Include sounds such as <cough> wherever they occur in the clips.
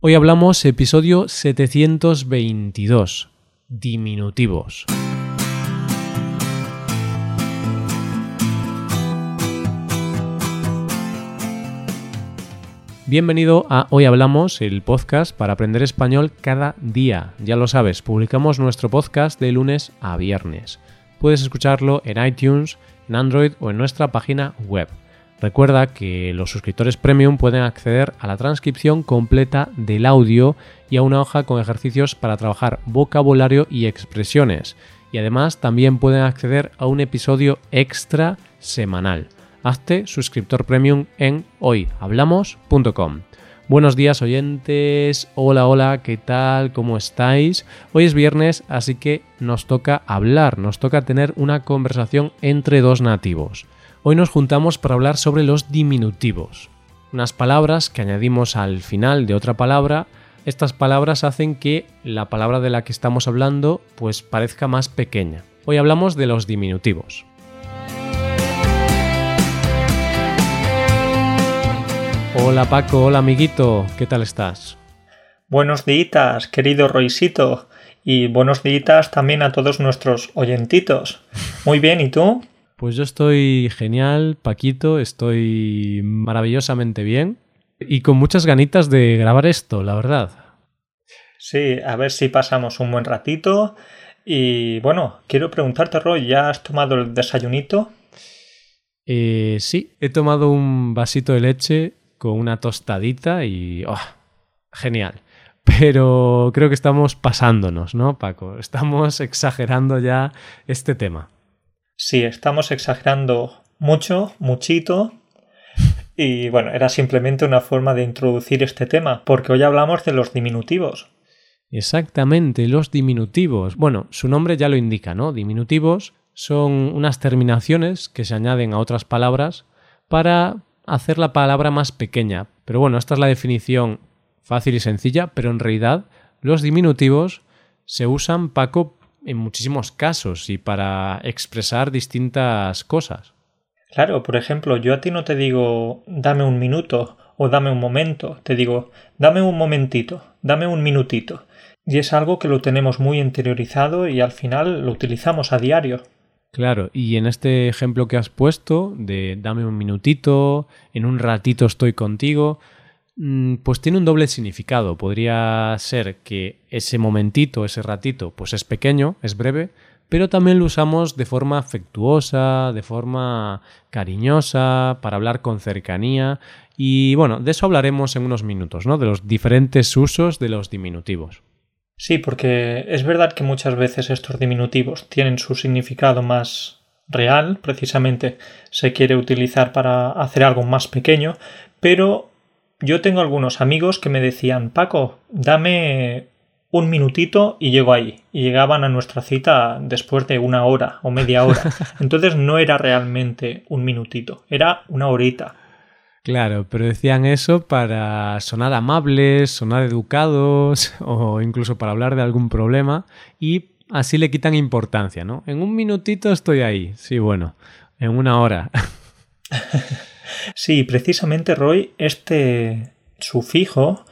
Hoy hablamos episodio 722, diminutivos. Bienvenido a Hoy Hablamos, el podcast para aprender español cada día. Ya lo sabes, publicamos nuestro podcast de lunes a viernes. Puedes escucharlo en iTunes, en Android o en nuestra página web. Recuerda que los suscriptores premium pueden acceder a la transcripción completa del audio y a una hoja con ejercicios para trabajar vocabulario y expresiones. Y además también pueden acceder a un episodio extra semanal. Hazte suscriptor premium en hoyhablamos.com. Buenos días oyentes, hola hola, ¿qué tal? ¿Cómo estáis? Hoy es viernes, así que nos toca hablar, nos toca tener una conversación entre dos nativos. Hoy nos juntamos para hablar sobre los diminutivos, unas palabras que añadimos al final de otra palabra. Estas palabras hacen que la palabra de la que estamos hablando pues parezca más pequeña. Hoy hablamos de los diminutivos. Hola Paco, hola amiguito, ¿qué tal estás? Buenos días, querido Roisito, y buenos días también a todos nuestros oyentitos. Muy bien, ¿y tú? Pues yo estoy genial, Paquito, estoy maravillosamente bien y con muchas ganitas de grabar esto, la verdad. Sí, a ver si pasamos un buen ratito. Y bueno, quiero preguntarte, Roy, ¿ya has tomado el desayunito? Eh, sí, he tomado un vasito de leche con una tostadita y... Oh, genial. Pero creo que estamos pasándonos, ¿no, Paco? Estamos <laughs> exagerando ya este tema. Sí, estamos exagerando mucho, muchito. Y bueno, era simplemente una forma de introducir este tema, porque hoy hablamos de los diminutivos. Exactamente, los diminutivos. Bueno, su nombre ya lo indica, ¿no? Diminutivos son unas terminaciones que se añaden a otras palabras para hacer la palabra más pequeña. Pero bueno, esta es la definición fácil y sencilla, pero en realidad los diminutivos se usan, Paco, en muchísimos casos y para expresar distintas cosas. Claro, por ejemplo, yo a ti no te digo dame un minuto o dame un momento, te digo dame un momentito, dame un minutito. Y es algo que lo tenemos muy interiorizado y al final lo utilizamos a diario. Claro, y en este ejemplo que has puesto de dame un minutito, en un ratito estoy contigo, pues tiene un doble significado. Podría ser que ese momentito, ese ratito, pues es pequeño, es breve, pero también lo usamos de forma afectuosa, de forma cariñosa, para hablar con cercanía. Y bueno, de eso hablaremos en unos minutos, ¿no? De los diferentes usos de los diminutivos. Sí, porque es verdad que muchas veces estos diminutivos tienen su significado más real, precisamente se quiere utilizar para hacer algo más pequeño, pero yo tengo algunos amigos que me decían, Paco, dame un minutito y llego ahí. Y llegaban a nuestra cita después de una hora o media hora. <laughs> Entonces no era realmente un minutito, era una horita. Claro, pero decían eso para sonar amables, sonar educados <laughs> o incluso para hablar de algún problema y así le quitan importancia, ¿no? En un minutito estoy ahí. Sí, bueno, en una hora. <laughs> Sí, precisamente Roy, este sufijo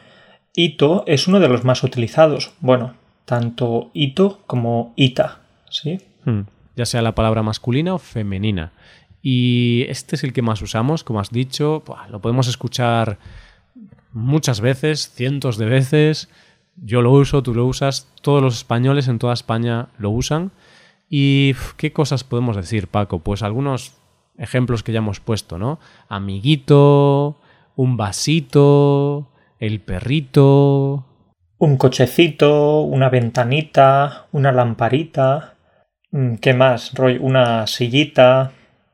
ito es uno de los más utilizados. Bueno, tanto ito como ita, ¿sí? Hmm. Ya sea la palabra masculina o femenina. Y este es el que más usamos, como has dicho, lo podemos escuchar muchas veces, cientos de veces. Yo lo uso, tú lo usas, todos los españoles en toda España lo usan. ¿Y qué cosas podemos decir, Paco? Pues algunos ejemplos que ya hemos puesto, ¿no? Amiguito, un vasito, el perrito. Un cochecito, una ventanita, una lamparita. Mm, ¿Qué más, Roy? Una sillita.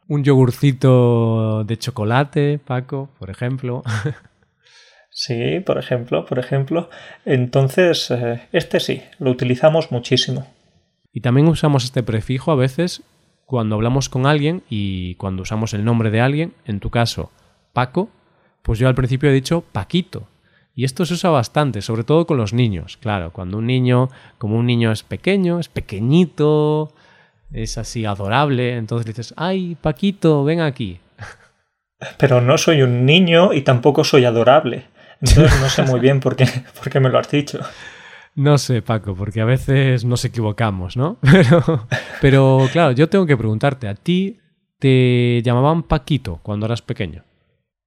Un yogurcito de chocolate, Paco, por ejemplo. <laughs> sí, por ejemplo, por ejemplo. Entonces, eh, este sí, lo utilizamos muchísimo. Y también usamos este prefijo a veces cuando hablamos con alguien y cuando usamos el nombre de alguien, en tu caso, Paco, pues yo al principio he dicho Paquito. Y esto se usa bastante, sobre todo con los niños. Claro, cuando un niño, como un niño es pequeño, es pequeñito, es así adorable, entonces dices, ay, Paquito, ven aquí. <laughs> Pero no soy un niño y tampoco soy adorable. Entonces no sé muy <laughs> bien por qué, por qué me lo has dicho. No sé, Paco, porque a veces nos equivocamos, ¿no? <laughs> Pero, pero claro, yo tengo que preguntarte, ¿a ti te llamaban Paquito cuando eras pequeño?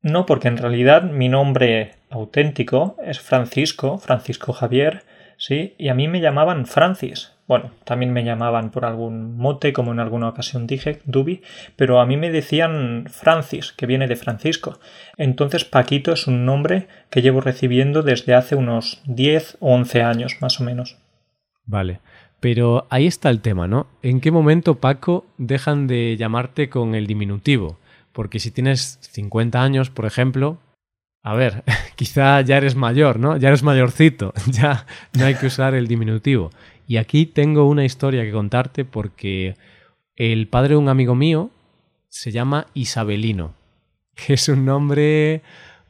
No, porque en realidad mi nombre auténtico es Francisco, Francisco Javier, sí, y a mí me llamaban Francis. Bueno, también me llamaban por algún mote, como en alguna ocasión dije, Dubi, pero a mí me decían Francis, que viene de Francisco. Entonces Paquito es un nombre que llevo recibiendo desde hace unos 10 o 11 años, más o menos. Vale, pero ahí está el tema, ¿no? ¿En qué momento, Paco, dejan de llamarte con el diminutivo? Porque si tienes 50 años, por ejemplo, a ver, <laughs> quizá ya eres mayor, ¿no? Ya eres mayorcito, <laughs> ya no hay que usar el diminutivo. Y aquí tengo una historia que contarte porque el padre de un amigo mío se llama Isabelino, <laughs> que es un nombre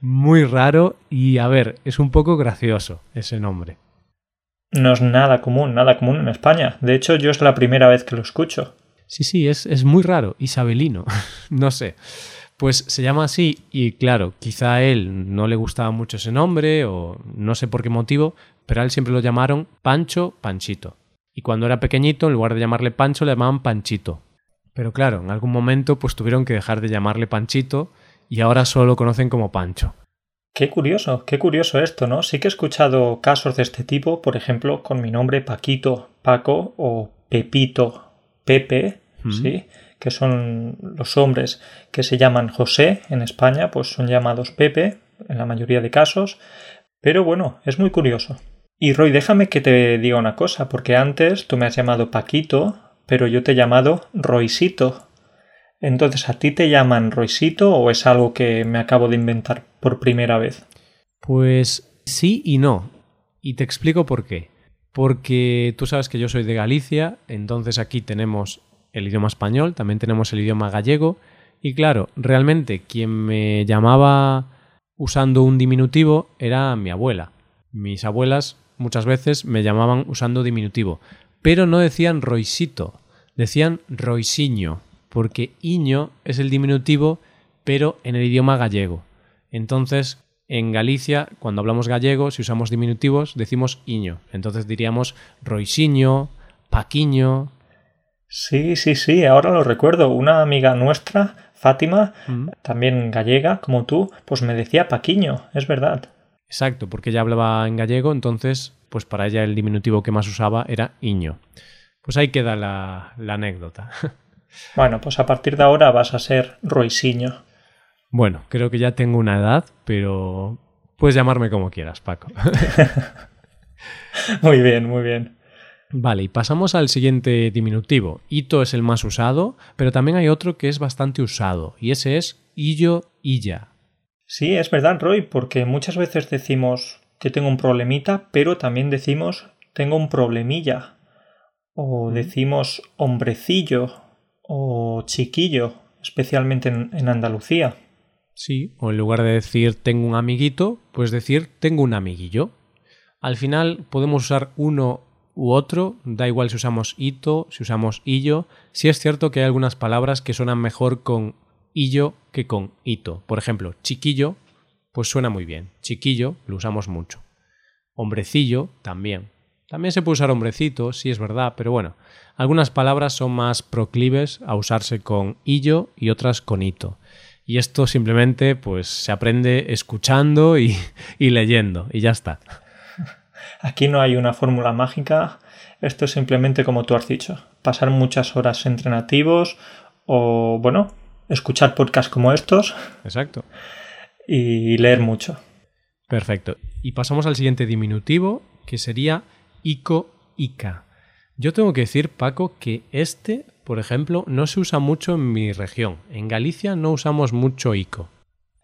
muy raro y, a ver, es un poco gracioso ese nombre. No es nada común, nada común en España. De hecho, yo es la primera vez que lo escucho. Sí, sí, es, es muy raro, Isabelino. <laughs> no sé. Pues se llama así y claro, quizá a él no le gustaba mucho ese nombre o no sé por qué motivo, pero a él siempre lo llamaron Pancho Panchito. Y cuando era pequeñito, en lugar de llamarle Pancho, le llamaban Panchito. Pero claro, en algún momento pues tuvieron que dejar de llamarle Panchito y ahora solo lo conocen como Pancho. Qué curioso, qué curioso esto, ¿no? Sí que he escuchado casos de este tipo, por ejemplo, con mi nombre Paquito, Paco o Pepito, Pepe, ¿sí? que son los hombres que se llaman José en España, pues son llamados Pepe en la mayoría de casos. Pero bueno, es muy curioso. Y Roy, déjame que te diga una cosa, porque antes tú me has llamado Paquito, pero yo te he llamado Roisito. Entonces, ¿a ti te llaman Roisito o es algo que me acabo de inventar por primera vez? Pues sí y no. Y te explico por qué. Porque tú sabes que yo soy de Galicia, entonces aquí tenemos el idioma español, también tenemos el idioma gallego, y claro, realmente quien me llamaba usando un diminutivo era mi abuela. Mis abuelas muchas veces me llamaban usando diminutivo, pero no decían roisito, decían roisiño, porque iño es el diminutivo, pero en el idioma gallego. Entonces, en Galicia, cuando hablamos gallego, si usamos diminutivos, decimos iño. Entonces diríamos roisiño, paquiño, Sí, sí, sí, ahora lo recuerdo. Una amiga nuestra, Fátima, mm. también gallega, como tú, pues me decía Paquiño, es verdad. Exacto, porque ella hablaba en gallego, entonces, pues para ella el diminutivo que más usaba era Iño. Pues ahí queda la, la anécdota. <laughs> Bueno, pues a partir de ahora vas a ser Roisiño. Bueno, creo que ya tengo una edad, pero puedes llamarme como quieras, Paco. <laughs> muy bien, muy bien. Vale, y pasamos al siguiente diminutivo. Ito es el más usado, pero también hay otro que es bastante usado, y ese es illo, illa. Sí, es verdad, Roy, porque muchas veces decimos que tengo un problemita, pero también decimos tengo un problemilla. O decimos hombrecillo o chiquillo, especialmente en, en Andalucía. Sí, o en lugar de decir tengo un amiguito, pues decir tengo un amiguillo. Al final podemos usar uno u otro, da igual si usamos ito, si usamos illo. Si es cierto que hay algunas palabras que suenan mejor con illo que con ito. Por ejemplo, chiquillo, pues suena muy bien. Chiquillo lo usamos mucho. Hombrecillo también. También se puede usar hombrecito, sí es verdad, pero bueno, algunas palabras son más proclives a usarse con illo y otras con ito. Y esto simplemente pues se aprende escuchando y, <laughs> y leyendo y ya está. <laughs> Aquí no hay una fórmula mágica, esto es simplemente como tú has dicho, pasar muchas horas entre nativos o, bueno, escuchar podcasts como estos. Exacto. Y leer mucho. Perfecto. Y pasamos al siguiente diminutivo, que sería ico, ica. Yo tengo que decir, Paco, que este, por ejemplo, no se usa mucho en mi región. En Galicia no usamos mucho ico.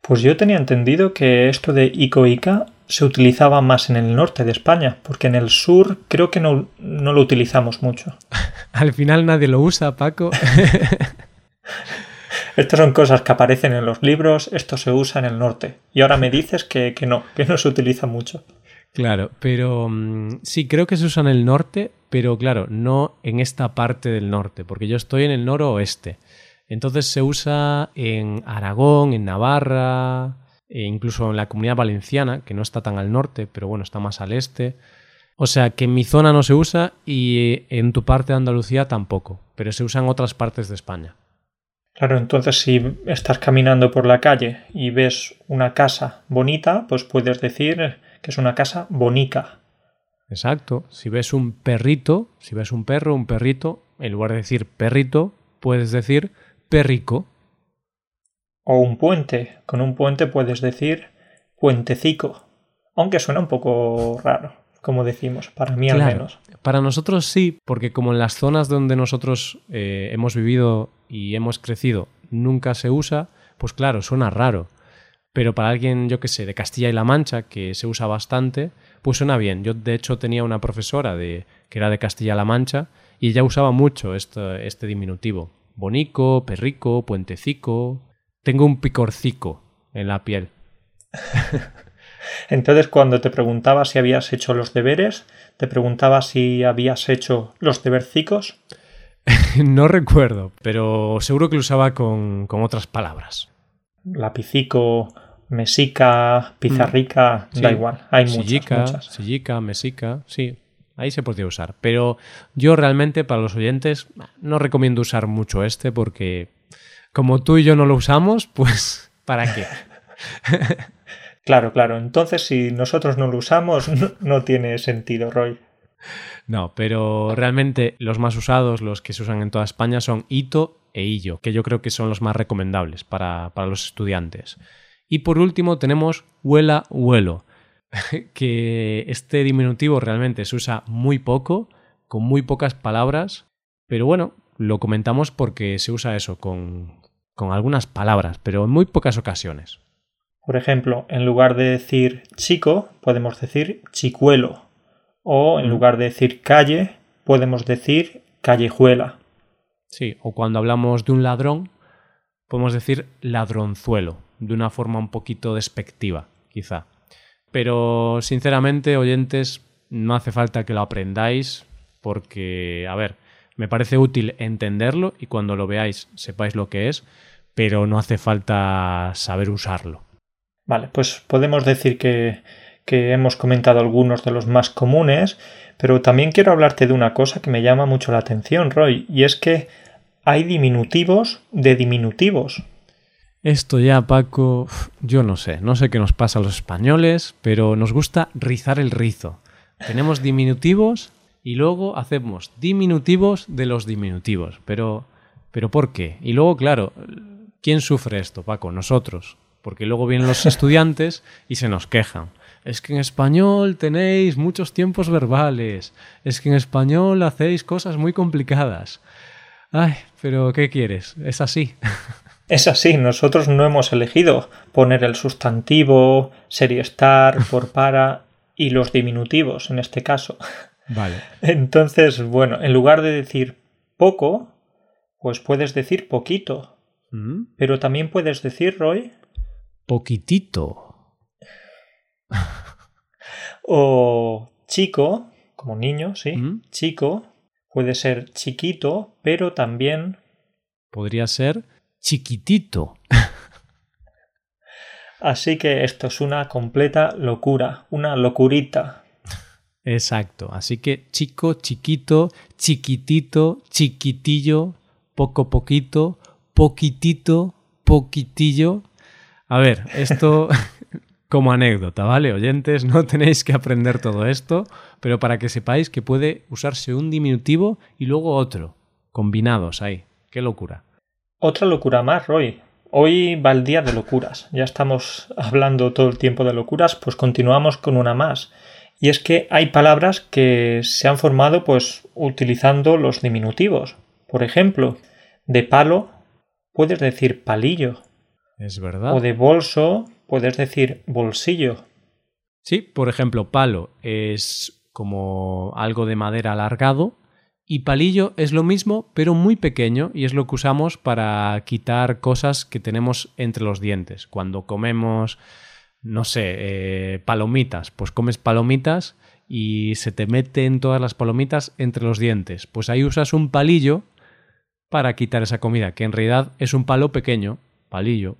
Pues yo tenía entendido que esto de ico, ica se utilizaba más en el norte de España, porque en el sur creo que no, no lo utilizamos mucho. <laughs> Al final nadie lo usa, Paco. <laughs> Estas son cosas que aparecen en los libros, esto se usa en el norte. Y ahora me dices que, que no, que no se utiliza mucho. Claro, pero mm, sí, creo que se usa en el norte, pero claro, no en esta parte del norte, porque yo estoy en el noroeste. Entonces se usa en Aragón, en Navarra, e incluso en la comunidad valenciana, que no está tan al norte, pero bueno, está más al este. O sea que en mi zona no se usa y en tu parte de Andalucía tampoco, pero se usa en otras partes de España. Claro, entonces si estás caminando por la calle y ves una casa bonita, pues puedes decir que es una casa bonica. Exacto. Si ves un perrito, si ves un perro, un perrito, en lugar de decir perrito, puedes decir perrico. O un puente. Con un puente puedes decir puentecico. Aunque suena un poco raro, como decimos, para mí al menos. Para nosotros sí, porque como en las zonas donde nosotros eh, hemos vivido y hemos crecido nunca se usa, pues claro, suena raro. Pero para alguien, yo que sé, de Castilla y La Mancha, que se usa bastante, pues suena bien. Yo, de hecho, tenía una profesora de, que era de Castilla-La Mancha y ella usaba mucho este, este diminutivo. Bonico, perrico, puentecico. Tengo un picorcico en la piel. <laughs> Entonces, cuando te preguntaba si habías hecho los deberes, te preguntaba si habías hecho los debercicos. <laughs> no recuerdo, pero seguro que lo usaba con, con otras palabras. Lapicico, mesica, pizarrica, mm. da igual, hay muchas, Sillica, mesica, sí, ahí se podría usar. Pero yo realmente para los oyentes no recomiendo usar mucho este porque como tú y yo no lo usamos, pues ¿para qué? <laughs> claro, claro. Entonces si nosotros no lo usamos <laughs> no, tiene sentido, Roy. No, pero realmente los más usados, los que se usan en toda España, son hito e illo, que yo creo que son los más recomendables para, para los estudiantes. Y por último tenemos huela huelo, <laughs> que este diminutivo realmente se usa muy poco, con muy pocas palabras, pero bueno, lo comentamos porque se usa eso con, con algunas palabras, pero en muy pocas ocasiones. Por ejemplo, en lugar de decir chico, podemos decir chicuelo. O en mm. lugar de decir calle, podemos decir callejuela. Sí, o cuando hablamos de un ladrón, podemos decir ladronzuelo de una forma un poquito despectiva, quizá. Pero sinceramente, oyentes, no hace falta que lo aprendáis porque, a ver, me parece útil entenderlo y cuando lo veáis sepáis lo que es, pero no hace falta saber usarlo. Vale, pues podemos decir que, que hemos comentado algunos de los más comunes, pero también quiero hablarte de una cosa que me llama mucho la atención, Roy, y es que hay diminutivos de diminutivos. Esto ya, Paco, yo no sé, no sé qué nos pasa a los españoles, pero nos gusta rizar el rizo. Tenemos <laughs> diminutivos y luego hacemos diminutivos de los diminutivos. Pero, pero ¿por qué? Y luego, claro, ¿quién sufre esto, Paco? Nosotros. Porque luego vienen los estudiantes y se nos quejan. Es que en español tenéis muchos tiempos verbales. Es que en español hacéis cosas muy complicadas. Ay, pero ¿qué quieres? Es así. <laughs> Es así, nosotros no hemos elegido poner el sustantivo, serie estar, por para y los diminutivos en este caso. Vale. <laughs> Entonces, bueno, en lugar de decir poco, pues puedes decir poquito. Mm. Pero también puedes decir, Roy. Poquitito. <laughs> o chico, como niño, sí. Mm. Chico. Puede ser chiquito, pero también. Podría ser chiquitito. <laughs> Así que esto es una completa locura, una locurita. Exacto, así que chico, chiquito, chiquitito, chiquitillo, poco poquito, poquitito, poquitillo. A ver, esto <laughs> como anécdota, ¿vale? Oyentes, no tenéis que aprender todo esto, pero para que sepáis que puede usarse un diminutivo y luego otro, combinados ahí. Qué locura. Otra locura más, Roy. Hoy va el día de locuras. Ya estamos hablando todo el tiempo de locuras, pues continuamos con una más. Y es que hay palabras que se han formado pues utilizando los diminutivos. Por ejemplo, de palo puedes decir palillo. Es verdad. O de bolso puedes decir bolsillo. Sí, por ejemplo, palo es como algo de madera alargado y palillo es lo mismo, pero muy pequeño y es lo que usamos para quitar cosas que tenemos entre los dientes. Cuando comemos, no sé, eh, palomitas, pues comes palomitas y se te meten todas las palomitas entre los dientes. Pues ahí usas un palillo para quitar esa comida, que en realidad es un palo pequeño, palillo.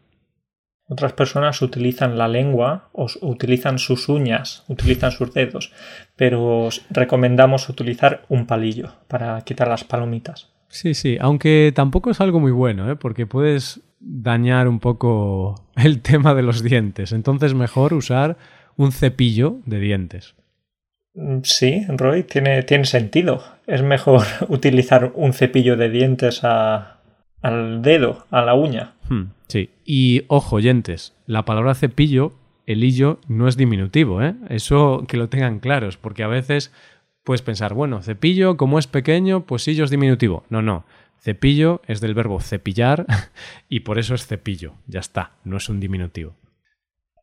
Otras personas utilizan la lengua o utilizan sus uñas, utilizan sus dedos, pero recomendamos utilizar un palillo para quitar las palomitas. Sí, sí, aunque tampoco es algo muy bueno, ¿eh? porque puedes dañar un poco <laughs> el tema de los dientes. Entonces mejor usar un cepillo de dientes. Mm, sí, Roy, tiene, tiene sentido. Es mejor <laughs> utilizar un cepillo de dientes al dedo, a la uña. Hmm, sí, y ojo, oyentes, la palabra cepillo, el hillo, no es diminutivo, ¿eh? Eso que lo tengan claros, porque a veces puedes pensar, bueno, cepillo, como es pequeño, pues sillo es diminutivo. No, no. Cepillo es del verbo cepillar <laughs> y por eso es cepillo. Ya está, no es un diminutivo.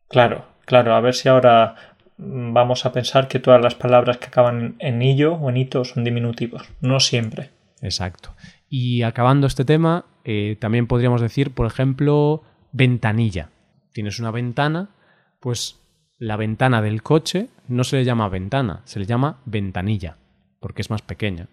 Claro, claro. A ver si ahora mm, vamos a pensar que todas las palabras que acaban en illo o en hito son diminutivos. No siempre. Exacto. Y acabando este tema, eh, también podríamos decir, por ejemplo, ventanilla. Tienes una ventana, pues la ventana del coche no se le llama ventana, se le llama ventanilla, porque es más pequeña.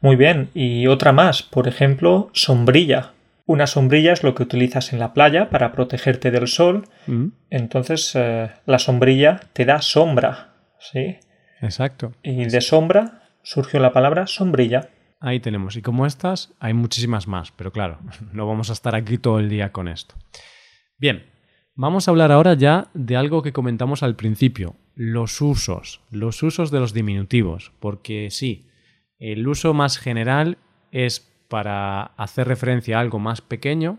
Muy bien, y otra más, por ejemplo, sombrilla. Una sombrilla es lo que utilizas en la playa para protegerte del sol, mm. entonces eh, la sombrilla te da sombra, ¿sí? Exacto. Y de sombra surgió la palabra sombrilla. Ahí tenemos, y como estas hay muchísimas más, pero claro, <laughs> no vamos a estar aquí todo el día con esto. Bien, Vamos a hablar ahora ya de algo que comentamos al principio, los usos, los usos de los diminutivos, porque sí, el uso más general es para hacer referencia a algo más pequeño,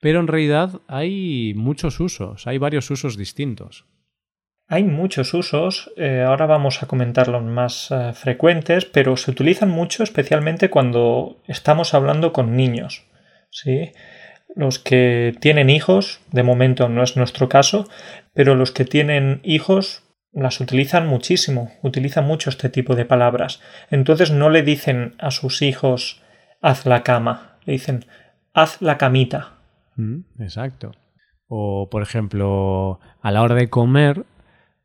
pero en realidad hay muchos usos, hay varios usos distintos. Hay muchos usos, eh, ahora vamos a comentar los más eh, frecuentes, pero se utilizan mucho especialmente cuando estamos hablando con niños. ¿sí? los que tienen hijos, de momento no es nuestro caso, pero los que tienen hijos las utilizan muchísimo, utilizan mucho este tipo de palabras. Entonces no le dicen a sus hijos haz la cama, le dicen haz la camita. Mm, exacto. O, por ejemplo, a la hora de comer,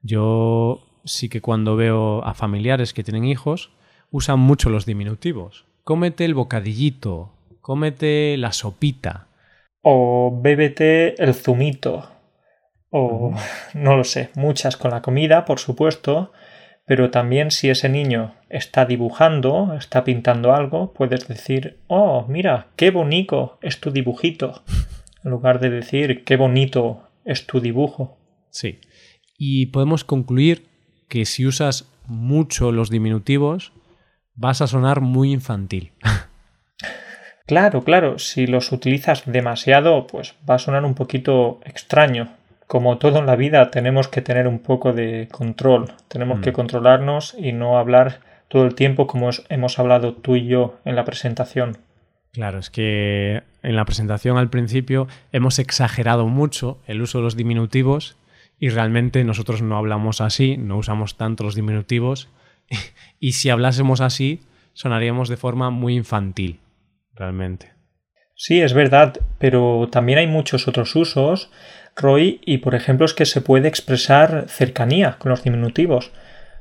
yo sí que cuando veo a familiares que tienen hijos, usan mucho los diminutivos. Cómete el bocadillito, cómete la sopita o bébete el zumito, o <laughs> no lo sé, muchas con la comida, por supuesto, pero también si ese niño está dibujando, está pintando algo, puedes decir, oh, mira, qué bonito es tu dibujito, <laughs> en lugar de decir, qué bonito es tu dibujo. Sí. Y podemos concluir que si usas mucho los diminutivos, vas a sonar muy infantil. <laughs> Claro, claro, si los utilizas demasiado, pues va a sonar un poquito extraño. Como todo en la vida, tenemos que tener un poco de control, tenemos que mm. controlarnos y no hablar todo el tiempo como hemos hablado tú y yo en la presentación. Claro, es que en la presentación al principio hemos exagerado mucho el uso de los diminutivos y realmente nosotros no hablamos así, no usamos tanto los diminutivos <laughs> y si hablásemos así sonaríamos de forma muy infantil realmente. Sí, es verdad, pero también hay muchos otros usos, Roy, y por ejemplo es que se puede expresar cercanía con los diminutivos.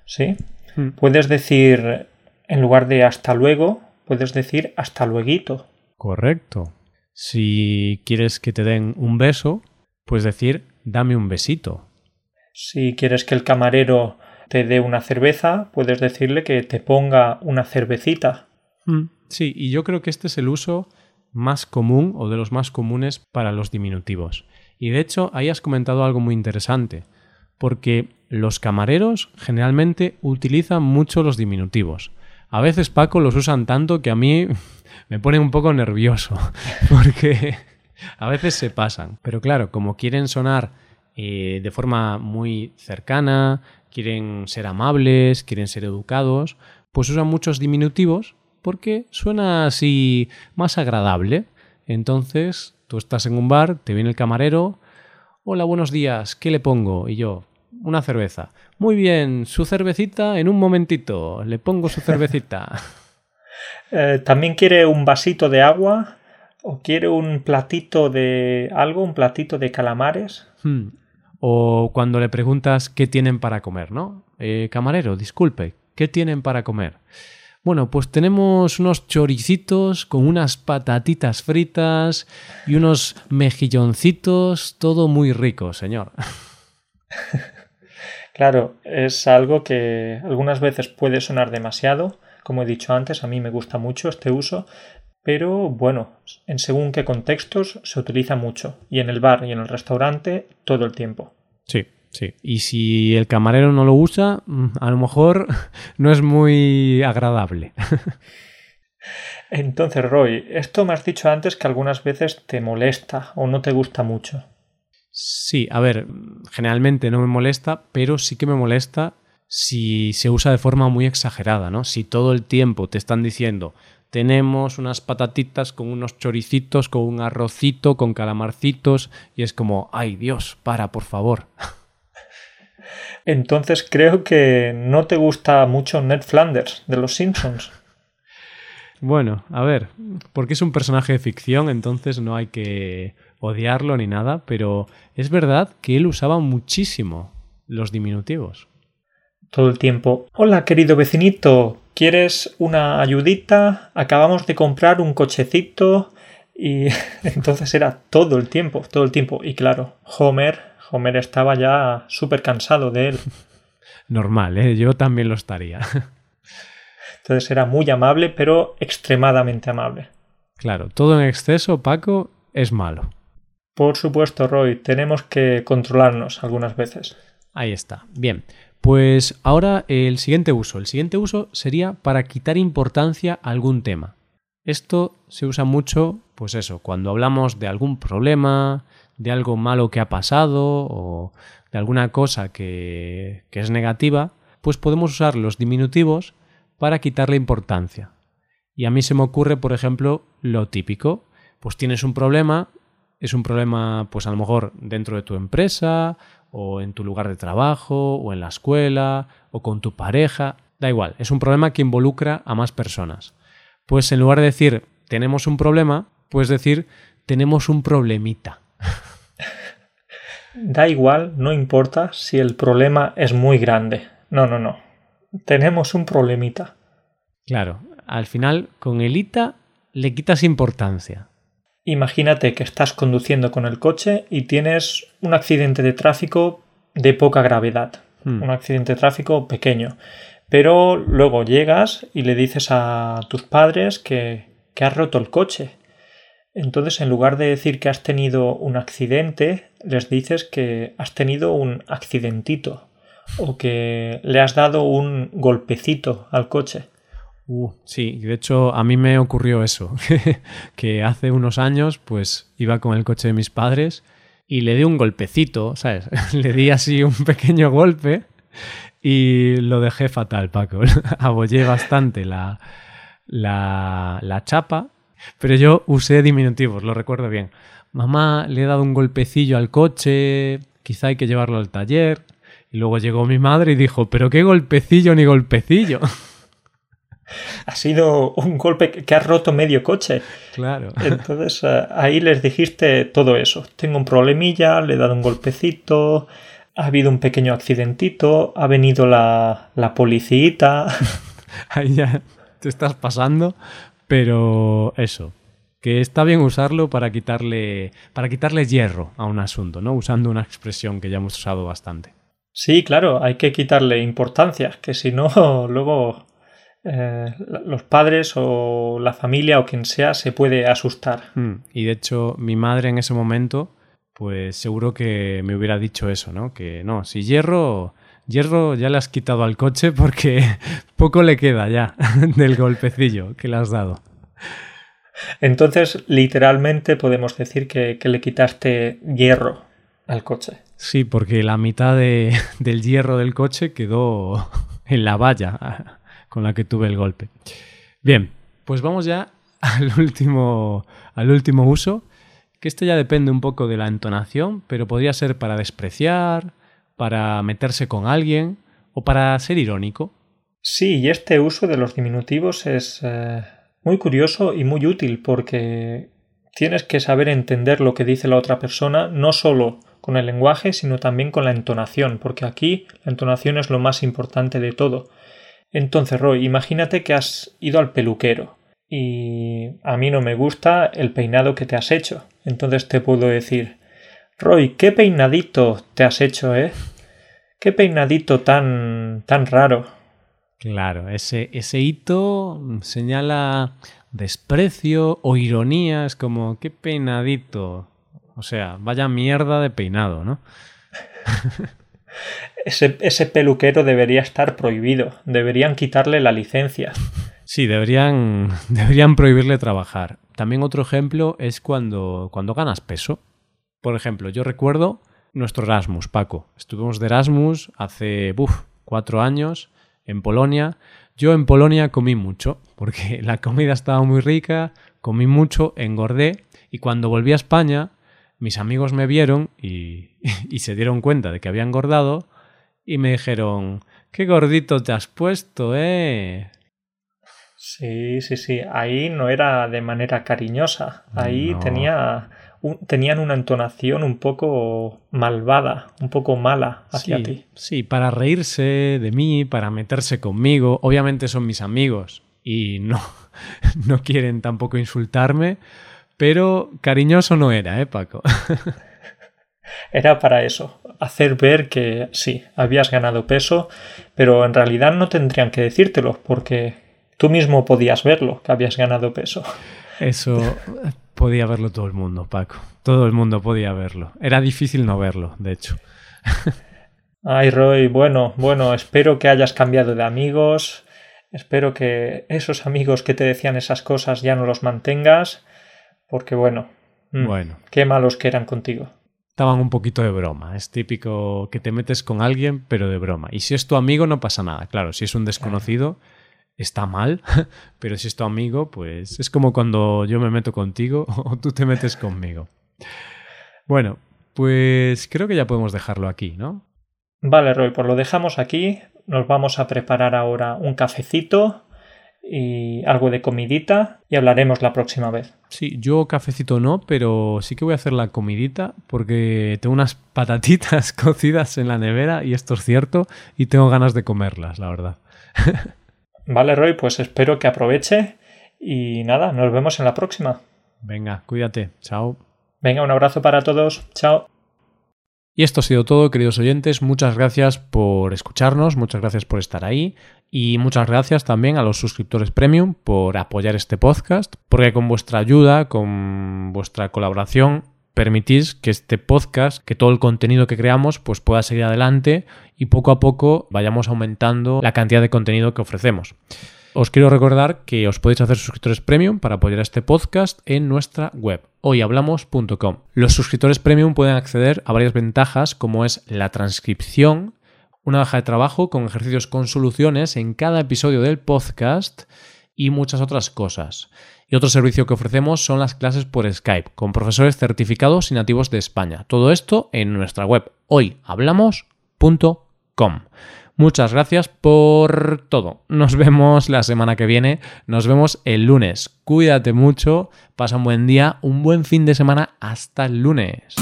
¿Sí? Hmm. Puedes decir, en lugar de hasta luego, puedes decir hasta luego. Correcto. Si quieres que te den un beso, puedes decir dame un besito. Si quieres que el camarero te dé una cerveza, puedes decirle que te ponga una cervecita. Hmm. Sí, y yo creo que este es el uso más común o de los más comunes para los diminutivos. Y de hecho, ahí has comentado algo muy interesante, porque los camareros generalmente utilizan mucho los diminutivos. A veces, Paco, los usan tanto que a mí <laughs> me pone un poco nervioso, <laughs> porque a veces se pasan. Pero claro, como quieren sonar eh, de forma muy cercana, quieren ser amables, quieren ser educados, pues usan muchos diminutivos porque suena así más agradable. Entonces, tú estás en un bar, te viene el camarero, hola, buenos días, ¿qué le pongo? Y yo, una cerveza. Muy bien, su cervecita en un momentito, le pongo su cervecita. <laughs> Eh, ¿También quiere un vasito de agua? ¿O quiere un platito de algo, un platito de calamares? Hmm. O cuando le preguntas qué tienen para comer, ¿no? Eh, camarero, disculpe, ¿qué tienen para comer? Bueno, pues tenemos unos choricitos con unas patatitas fritas y unos mejilloncitos, todo muy rico, señor. <laughs> Claro, es algo que algunas veces puede sonar demasiado, como he dicho antes, a mí me gusta mucho este uso, pero bueno, en según qué contextos se utiliza mucho, y en el bar y en el restaurante todo el tiempo. Sí, sí. Y si el camarero no lo usa, mm, a lo mejor <laughs> no es muy agradable. <laughs> Entonces, Roy, esto me has dicho antes que algunas veces te molesta o no te gusta mucho. Sí, a ver, generalmente no me molesta, pero sí que me molesta si se usa de forma muy exagerada, ¿no? Si todo el tiempo te están diciendo tenemos unas patatitas con unos choricitos, con un arrocito, con calamarcitos, y es como, ay Dios, para, por favor. <laughs> Entonces creo que no te gusta mucho Ned Flanders de los Simpsons. <laughs> Bueno, a ver, porque es un personaje de ficción, entonces no hay que odiarlo ni nada, pero es verdad que él usaba muchísimo los diminutivos. Todo el tiempo. Hola, querido vecinito, ¿quieres una ayudita? Acabamos de comprar un cochecito y <laughs> entonces era todo el tiempo, todo el tiempo. Y claro, Homer, Homer estaba ya súper cansado de él. Normal, ¿eh? yo también lo estaría. <laughs> Entonces era muy amable, pero extremadamente amable. Claro, todo en exceso, Paco, es malo. Por supuesto, Roy, tenemos que controlarnos algunas veces. Ahí está. Bien, pues ahora el siguiente uso. El siguiente uso sería para quitar importancia a algún tema. Esto se usa mucho, pues eso, cuando hablamos de algún problema, de algo malo que ha pasado o de alguna cosa que, es negativa, pues podemos usar los diminutivos para quitarle importancia. Y a mí se me ocurre, por ejemplo, lo típico. Pues tienes un problema es un problema, pues a lo mejor dentro de tu empresa, o en tu lugar de trabajo, o en la escuela, o con tu pareja, da igual, es un problema que involucra a más personas. Pues en lugar de decir tenemos un problema, puedes decir tenemos un problemita. <laughs> Da igual, no importa si el problema es muy grande. No, no, no. Tenemos un problemita. Claro, al final con el ita le quitas importancia. Imagínate que estás conduciendo con el coche y tienes un accidente de tráfico de poca gravedad, hmm. un accidente de tráfico pequeño, pero luego llegas y le dices a tus padres que, que has roto el coche. Entonces, en lugar de decir que has tenido un accidente, les dices que has tenido un accidentito o que le has dado un golpecito al coche. Uh, sí, de hecho a mí me ocurrió eso, <laughs> que hace unos años pues iba con el coche de mis padres y le di un golpecito, ¿sabes? <laughs> le di así un pequeño golpe y lo dejé fatal, Paco. <laughs> Abollé bastante la, la, la chapa, pero yo usé diminutivos, lo recuerdo bien. Mamá le he dado un golpecillo al coche, quizá hay que llevarlo al taller. Y luego llegó mi madre y dijo, pero qué golpecillo ni golpecillo. Ha sido un golpe que ha roto medio coche. Claro. Entonces eh, ahí les dijiste todo eso. Tengo un problemilla, le he dado un golpecito, ha habido un pequeño accidentito, ha venido la, la policita. <laughs> ahí ya te estás pasando, pero eso, que está bien usarlo para quitarle, para quitarle hierro a un asunto, ¿no? Usando una expresión que ya hemos usado bastante. Sí, claro, hay que quitarle importancia, que si no, <laughs> luego eh, los padres o la familia o quien sea se puede asustar. Hmm. Y de hecho, mi madre en ese momento, pues seguro que me hubiera dicho eso, ¿no? Que no, si hierro, hierro ya le has quitado al coche porque <laughs> poco le queda ya <laughs> del golpecillo que le has dado. Entonces, literalmente podemos decir que, le quitaste hierro al coche. Sí, porque la mitad <laughs> del hierro del coche quedó en la valla con la que tuve el golpe. Bien, pues vamos ya <laughs> al último, al último uso, que este ya depende un poco de la entonación, pero podría ser para despreciar, para meterse con alguien o para ser irónico. Sí, y este uso de los diminutivos es eh, muy curioso y muy útil porque tienes que saber entender lo que dice la otra persona, no solo con el lenguaje, sino también con la entonación, porque aquí la entonación es lo más importante de todo. Entonces, Roy, imagínate que has ido al peluquero y a mí no me gusta el peinado que te has hecho. Entonces te puedo decir, Roy, qué peinadito te has hecho, ¿eh? Qué peinadito tan tan raro. Claro, ese, ese hito señala desprecio o ironía, es como, qué peinadito. O sea, vaya mierda de peinado, ¿no? <laughs> ese, ese peluquero debería estar prohibido, deberían quitarle la licencia. Sí, deberían, <laughs> deberían prohibirle trabajar. También otro ejemplo es cuando, cuando ganas peso. Por ejemplo, yo recuerdo nuestro Erasmus, Paco. Estuvimos de Erasmus hace cuatro años en Polonia. Yo en Polonia comí mucho, porque <laughs> la comida estaba muy rica, comí mucho, engordé, y cuando volví a España, mis amigos me vieron y, <laughs> y se dieron cuenta de que había engordado y me dijeron, qué gordito te has puesto, eh. Sí, sí, sí. Ahí no era de manera cariñosa. Ahí tenía tenían una entonación un poco malvada, un poco mala hacia ti. Sí, para reírse de mí, para meterse conmigo. Obviamente son mis amigos y no, <laughs> no quieren tampoco insultarme, pero cariñoso no era, ¿eh, Paco? <laughs> era para eso, hacer ver que sí, habías ganado peso, pero en realidad no tendrían que decírtelo, porque tú mismo podías verlo, que habías ganado peso. Eso podía verlo todo el mundo, Paco. Todo el mundo podía verlo. Era difícil no verlo, de hecho. <laughs> Ay, Roy, bueno, bueno, espero que hayas cambiado de amigos. Espero que esos amigos que te decían esas cosas ya no los mantengas. Porque bueno, mm, bueno. Qué malos que eran contigo. Estaban un poquito de broma. Es típico que te metes con alguien, pero de broma. Y si es tu amigo, no pasa nada. Claro, si es un desconocido está mal, <laughs> pero si es tu amigo, pues es como cuando yo me meto contigo <laughs> o tú te metes conmigo. Bueno, pues creo que ya podemos dejarlo aquí, ¿no? Vale, Roy, pues lo dejamos aquí. Nos vamos a preparar ahora un cafecito y algo de comidita y hablaremos la próxima vez. Sí, yo cafecito no, pero sí que voy a hacer la comidita porque tengo unas patatitas <laughs> cocidas en la nevera y esto es cierto y tengo ganas de comerlas, la verdad. <laughs> Vale, Roy, pues espero que aproveche y nada, nos vemos en la próxima. Venga, cuídate. Chao. Venga, un abrazo para todos. Chao. Y esto ha sido todo, queridos oyentes. Muchas gracias por escucharnos, muchas gracias por estar ahí y muchas gracias también a los suscriptores premium por apoyar este podcast, porque con vuestra ayuda, con vuestra colaboración, permitís que este podcast, que todo el contenido que creamos, pues pueda seguir adelante y poco a poco vayamos aumentando la cantidad de contenido que ofrecemos. Os quiero recordar que os podéis hacer suscriptores premium para apoyar este podcast en nuestra web hoyhablamos.com. Los suscriptores premium pueden acceder a varias ventajas como es la transcripción, una baja de trabajo con ejercicios con soluciones en cada episodio del podcast y muchas otras cosas. Y otro servicio que ofrecemos son las clases por Skype, con profesores certificados y nativos de España. Todo esto en nuestra web hoyhablamos.com. Muchas gracias por todo. Nos <laughs> vemos la semana que viene. Nos vemos el lunes. Cuídate mucho. Pasa un buen día, un buen fin de semana. Hasta el lunes.